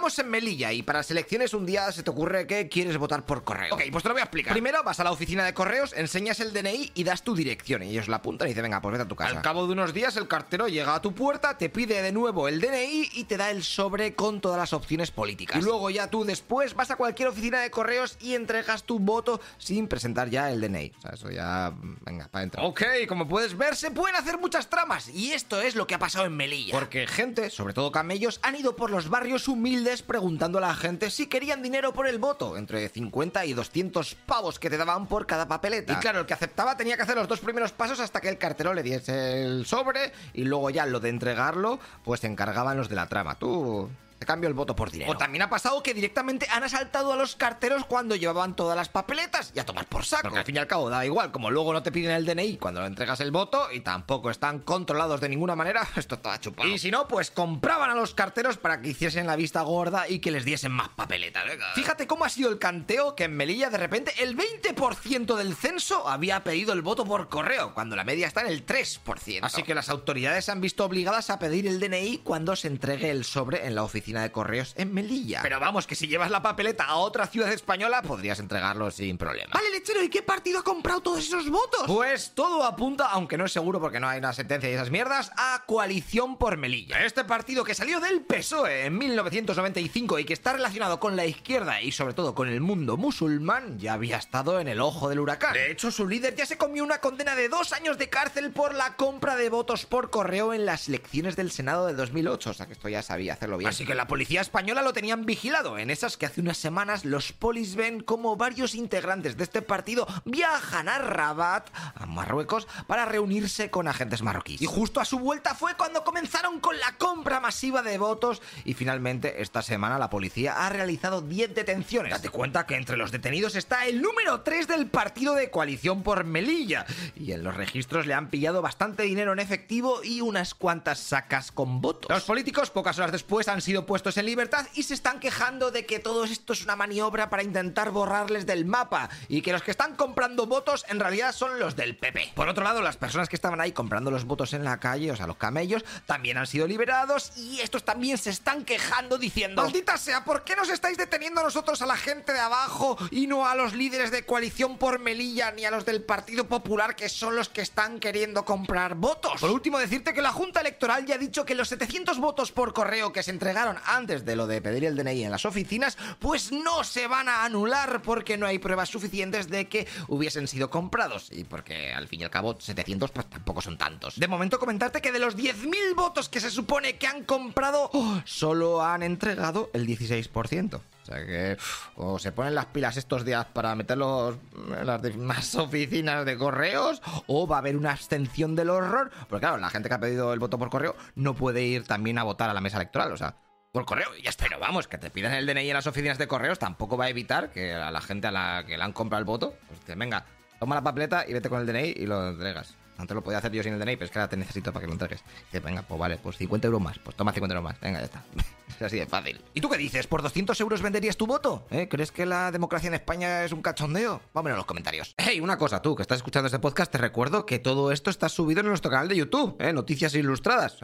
Estamos en Melilla y para las elecciones un día se te ocurre que quieres votar por correo. Ok, pues te lo voy a explicar. Primero vas a la oficina de correos, enseñas el DNI y das tu dirección. Y ellos la apuntan y dicen, venga, pues vete a tu casa. Al cabo de unos días el cartero llega a tu puerta, te pide de nuevo el DNI y te da el sobre con todas las opciones políticas. Y luego ya tú después vas a cualquier oficina de correos y entregas tu voto sin presentar ya el DNI. O sea, eso ya... Venga, para adentro. Ok, como puedes ver, se pueden hacer muchas tramas. Y esto es lo que ha pasado en Melilla. Porque gente, sobre todo camellos, han ido por los barrios humildes preguntando a la gente si querían dinero por el voto, entre 50 y 200 pavos que te daban por cada papeleta. Y claro, el que aceptaba tenía que hacer los dos primeros pasos hasta que el cartero le diese el sobre y luego ya lo de entregarlo, pues se encargaban los de la trama. Tú cambio el voto por dinero. O también ha pasado que directamente han asaltado a los carteros cuando llevaban todas las papeletas y a tomar por saco. Porque al fin y al cabo da igual, como luego no te piden el DNI cuando le entregas el voto y tampoco están controlados de ninguna manera, esto está chupado. Y si no, pues compraban a los carteros para que hiciesen la vista gorda y que les diesen más papeletas. Fíjate cómo ha sido el canteo que en Melilla de repente el 20% del censo había pedido el voto por correo, cuando la media está en el 3%. Así que las autoridades se han visto obligadas a pedir el DNI cuando se entregue el sobre en la oficina de correos en Melilla. Pero vamos, que si llevas la papeleta a otra ciudad española, podrías entregarlo sin problema. Vale, lechero, ¿y qué partido ha comprado todos esos votos? Pues todo apunta, aunque no es seguro porque no hay una sentencia y esas mierdas, a Coalición por Melilla. Este partido que salió del PSOE en 1995 y que está relacionado con la izquierda y sobre todo con el mundo musulmán, ya había estado en el ojo del huracán. De hecho, su líder ya se comió una condena de dos años de cárcel por la compra de votos por correo en las elecciones del Senado de 2008. O sea que esto ya sabía hacerlo bien. Así que la policía española lo tenían vigilado. En esas que hace unas semanas los polis ven como varios integrantes de este partido viajan a Rabat, a Marruecos, para reunirse con agentes marroquíes. Y justo a su vuelta fue cuando comenzaron con la compra masiva de votos y finalmente esta semana la policía ha realizado 10 detenciones. Date cuenta que entre los detenidos está el número 3 del partido de coalición por Melilla y en los registros le han pillado bastante dinero en efectivo y unas cuantas sacas con votos. Los políticos pocas horas después han sido puestos en libertad y se están quejando de que todo esto es una maniobra para intentar borrarles del mapa y que los que están comprando votos en realidad son los del PP. Por otro lado, las personas que estaban ahí comprando los votos en la calle, o sea, los camellos, también han sido liberados y estos también se están quejando diciendo Maldita sea, ¿por qué nos estáis deteniendo a nosotros a la gente de abajo y no a los líderes de coalición por Melilla ni a los del Partido Popular que son los que están queriendo comprar votos? Por último, decirte que la Junta Electoral ya ha dicho que los 700 votos por correo que se entregaron antes de lo de pedir el DNI en las oficinas, pues no se van a anular porque no hay pruebas suficientes de que hubiesen sido comprados. Y porque al fin y al cabo 700 pues tampoco son tantos. De momento comentarte que de los 10.000 votos que se supone que han comprado, ¡oh! solo han entregado el 16%. O sea que o se ponen las pilas estos días para meterlos en las demás oficinas de correos o va a haber una abstención del horror. Porque claro, la gente que ha pedido el voto por correo no puede ir también a votar a la mesa electoral. O sea, por correo y ya está. Pero vamos, que te pidan el DNI en las oficinas de correos tampoco va a evitar que a la gente a la que le han comprado el voto, pues venga, toma la papeleta y vete con el DNI y lo entregas. Antes lo podía hacer yo sin el DNI, pero es que ahora te necesito para que lo entregues. Dice, venga, pues vale, pues 50 euros más. Pues toma 50 euros más. Venga, ya está. es así de fácil. ¿Y tú qué dices? ¿Por 200 euros venderías tu voto? ¿Eh? ¿Crees que la democracia en España es un cachondeo? Vámonos en los comentarios. Hey, una cosa, tú que estás escuchando este podcast, te recuerdo que todo esto está subido en nuestro canal de YouTube, ¿eh? Noticias Ilustradas.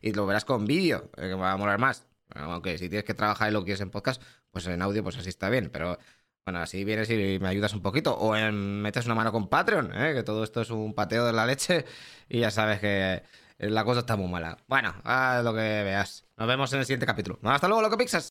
Y lo verás con vídeo, eh, que va a molar más. Aunque si tienes que trabajar y lo quieres en podcast, pues en audio, pues así está bien. Pero bueno, así vienes y me ayudas un poquito. O en, metes una mano con Patreon, ¿eh? que todo esto es un pateo de la leche y ya sabes que la cosa está muy mala. Bueno, haz lo que veas. Nos vemos en el siguiente capítulo. Hasta luego, loco Pixas.